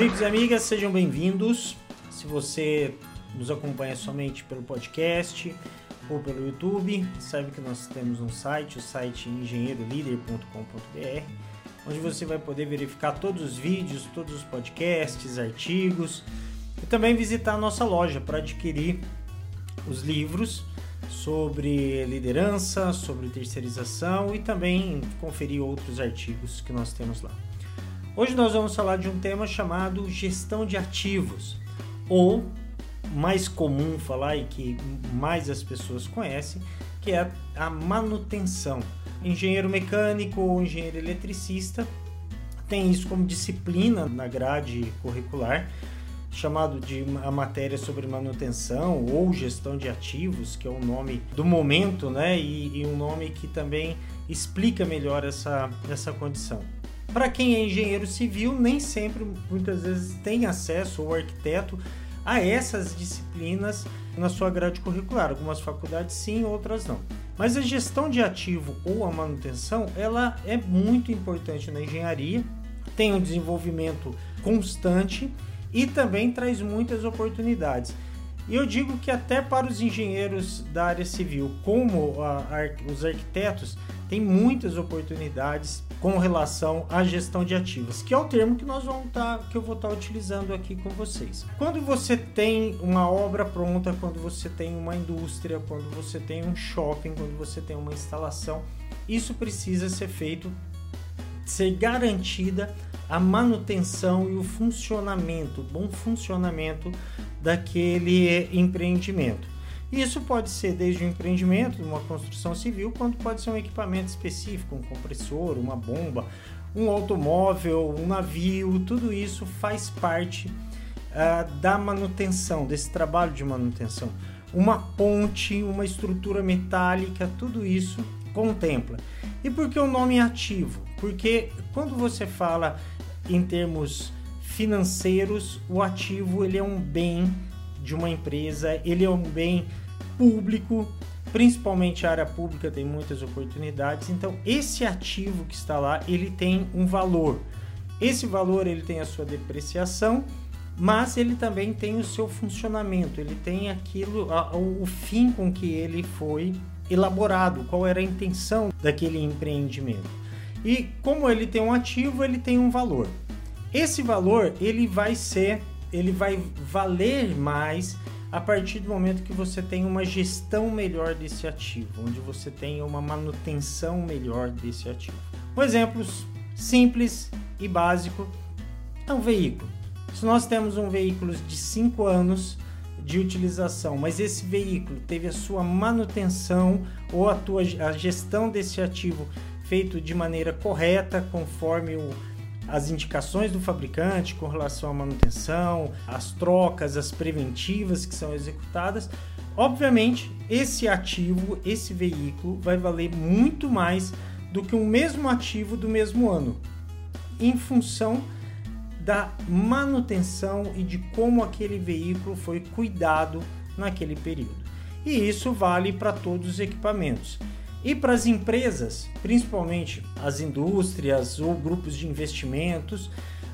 Amigos e amigas, sejam bem-vindos. Se você nos acompanha somente pelo podcast ou pelo YouTube, sabe que nós temos um site, o site engenheirolider.com.br, onde você vai poder verificar todos os vídeos, todos os podcasts, artigos e também visitar a nossa loja para adquirir os livros sobre liderança, sobre terceirização e também conferir outros artigos que nós temos lá. Hoje nós vamos falar de um tema chamado gestão de ativos, ou mais comum falar e que mais as pessoas conhecem, que é a manutenção. Engenheiro mecânico ou engenheiro eletricista tem isso como disciplina na grade curricular chamado de a matéria sobre manutenção ou gestão de ativos, que é o nome do momento, né? E, e um nome que também explica melhor essa, essa condição. Para quem é engenheiro civil, nem sempre, muitas vezes, tem acesso, ou arquiteto, a essas disciplinas na sua grade curricular. Algumas faculdades sim, outras não. Mas a gestão de ativo ou a manutenção, ela é muito importante na engenharia, tem um desenvolvimento constante e também traz muitas oportunidades. E eu digo que até para os engenheiros da área civil, como a, a, os arquitetos, tem muitas oportunidades com relação à gestão de ativos, que é o termo que nós vamos estar, tá, que eu vou estar tá utilizando aqui com vocês. Quando você tem uma obra pronta, quando você tem uma indústria, quando você tem um shopping, quando você tem uma instalação, isso precisa ser feito, ser garantida a manutenção e o funcionamento, bom funcionamento daquele empreendimento. Isso pode ser desde um empreendimento, uma construção civil, quanto pode ser um equipamento específico, um compressor, uma bomba, um automóvel, um navio, tudo isso faz parte uh, da manutenção, desse trabalho de manutenção. Uma ponte, uma estrutura metálica, tudo isso contempla. E por que o nome é ativo? Porque quando você fala em termos financeiros, o ativo ele é um bem de uma empresa, ele é um bem público, principalmente a área pública tem muitas oportunidades. Então, esse ativo que está lá, ele tem um valor. Esse valor ele tem a sua depreciação, mas ele também tem o seu funcionamento, ele tem aquilo, o fim com que ele foi elaborado, qual era a intenção daquele empreendimento. E como ele tem um ativo, ele tem um valor. Esse valor ele vai ser, ele vai valer mais a partir do momento que você tem uma gestão melhor desse ativo, onde você tem uma manutenção melhor desse ativo. Um exemplo simples e básico é um veículo. Se nós temos um veículo de 5 anos de utilização, mas esse veículo teve a sua manutenção ou a, tua, a gestão desse ativo feito de maneira correta, conforme o, as indicações do fabricante com relação à manutenção, as trocas, as preventivas que são executadas. Obviamente, esse ativo, esse veículo, vai valer muito mais do que um mesmo ativo do mesmo ano, em função da manutenção e de como aquele veículo foi cuidado naquele período. E isso vale para todos os equipamentos. E para as empresas, principalmente as indústrias ou grupos de investimentos,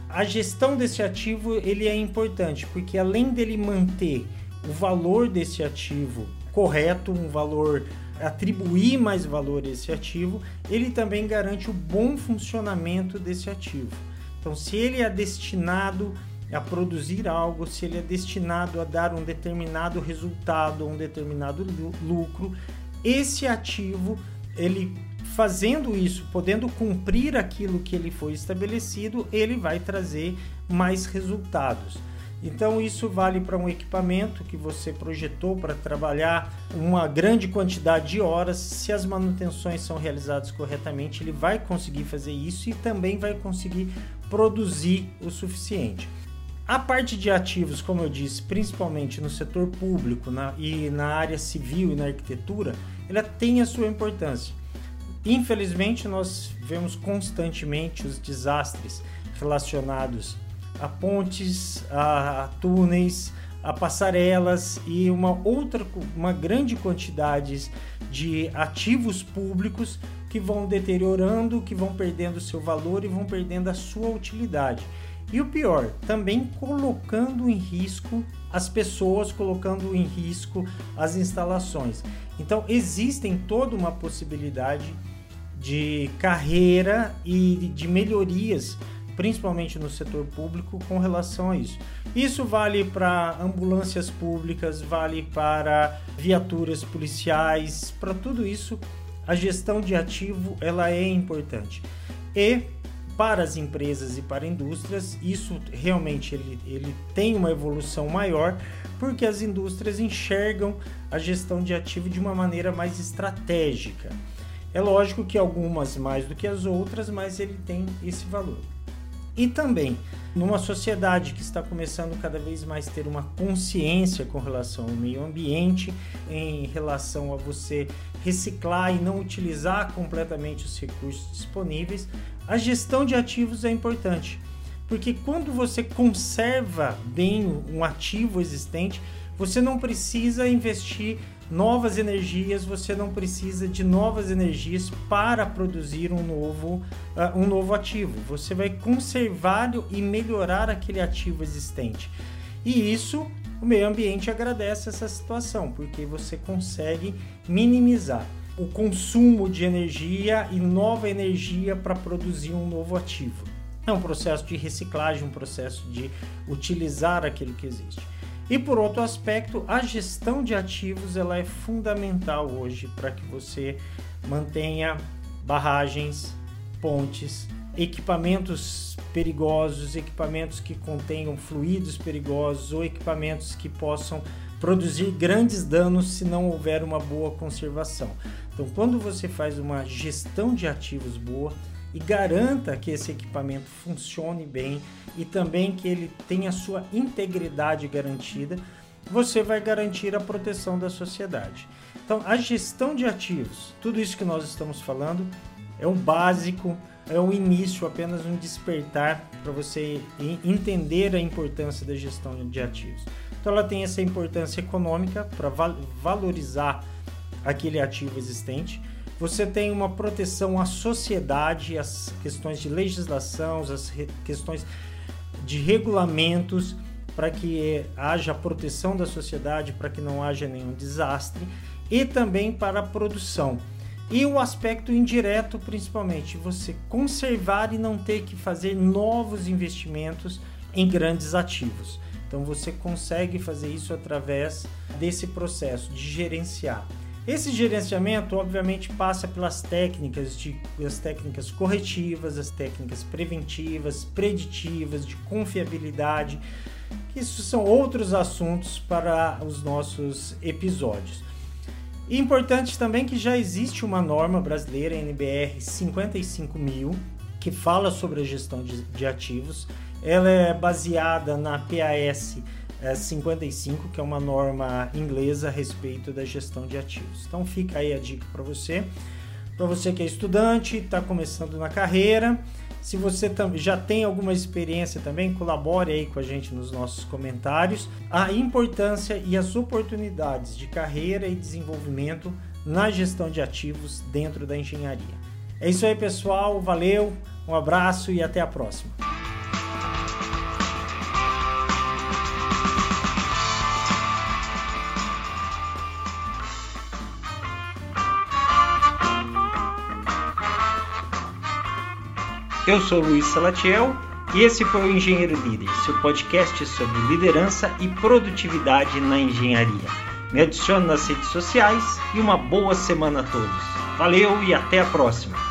a gestão desse ativo ele é importante, porque além dele manter o valor desse ativo correto, um valor atribuir mais valor a esse ativo, ele também garante o bom funcionamento desse ativo. Então, se ele é destinado a produzir algo, se ele é destinado a dar um determinado resultado, um determinado lucro, esse ativo, ele fazendo isso, podendo cumprir aquilo que ele foi estabelecido, ele vai trazer mais resultados. Então isso vale para um equipamento que você projetou para trabalhar uma grande quantidade de horas. Se as manutenções são realizadas corretamente, ele vai conseguir fazer isso e também vai conseguir produzir o suficiente. A parte de ativos, como eu disse, principalmente no setor público na, e na área civil e na arquitetura, ela tem a sua importância. Infelizmente, nós vemos constantemente os desastres relacionados a pontes, a, túneis, a passarelas e uma outra, uma grande quantidade de ativos públicos que vão deteriorando, que vão perdendo seu valor e vão perdendo a sua utilidade. E o pior, também colocando em risco as pessoas, colocando em risco as instalações. Então, existem toda uma possibilidade de carreira e de melhorias, principalmente no setor público, com relação a isso. Isso vale para ambulâncias públicas, vale para viaturas policiais, para tudo isso a gestão de ativo ela é importante. E para as empresas e para indústrias, isso realmente ele, ele tem uma evolução maior, porque as indústrias enxergam a gestão de ativo de uma maneira mais estratégica. É lógico que algumas mais do que as outras, mas ele tem esse valor. E também, numa sociedade que está começando cada vez mais ter uma consciência com relação ao meio ambiente, em relação a você reciclar e não utilizar completamente os recursos disponíveis, a gestão de ativos é importante. Porque quando você conserva bem um ativo existente, você não precisa investir novas energias, você não precisa de novas energias para produzir um novo, uh, um novo ativo. Você vai conservar e melhorar aquele ativo existente. E isso o meio ambiente agradece essa situação, porque você consegue minimizar o consumo de energia e nova energia para produzir um novo ativo. É um processo de reciclagem, um processo de utilizar aquilo que existe. E por outro aspecto, a gestão de ativos ela é fundamental hoje para que você mantenha barragens, pontes, equipamentos perigosos, equipamentos que contenham fluidos perigosos ou equipamentos que possam produzir grandes danos se não houver uma boa conservação. Então, quando você faz uma gestão de ativos boa, e garanta que esse equipamento funcione bem e também que ele tenha sua integridade garantida, você vai garantir a proteção da sociedade. Então, a gestão de ativos, tudo isso que nós estamos falando, é um básico, é um início, apenas um despertar para você entender a importância da gestão de ativos. Então, ela tem essa importância econômica para valorizar aquele ativo existente você tem uma proteção à sociedade, às questões de legislação, às questões de regulamentos, para que haja proteção da sociedade, para que não haja nenhum desastre, e também para a produção. E o aspecto indireto, principalmente, você conservar e não ter que fazer novos investimentos em grandes ativos. Então você consegue fazer isso através desse processo de gerenciar. Esse gerenciamento, obviamente, passa pelas técnicas de as técnicas corretivas, as técnicas preventivas, preditivas, de confiabilidade. Isso são outros assuntos para os nossos episódios. Importante também que já existe uma norma brasileira, NBR 55000, que fala sobre a gestão de, de ativos. Ela é baseada na PAS 55, que é uma norma inglesa a respeito da gestão de ativos. Então fica aí a dica para você. Para você que é estudante, está começando na carreira, se você já tem alguma experiência também, colabore aí com a gente nos nossos comentários. A importância e as oportunidades de carreira e desenvolvimento na gestão de ativos dentro da engenharia. É isso aí, pessoal. Valeu, um abraço e até a próxima. Eu sou Luiz Salatiel e esse foi o Engenheiro Líder, seu podcast sobre liderança e produtividade na engenharia. Me adicione nas redes sociais e uma boa semana a todos. Valeu e até a próxima!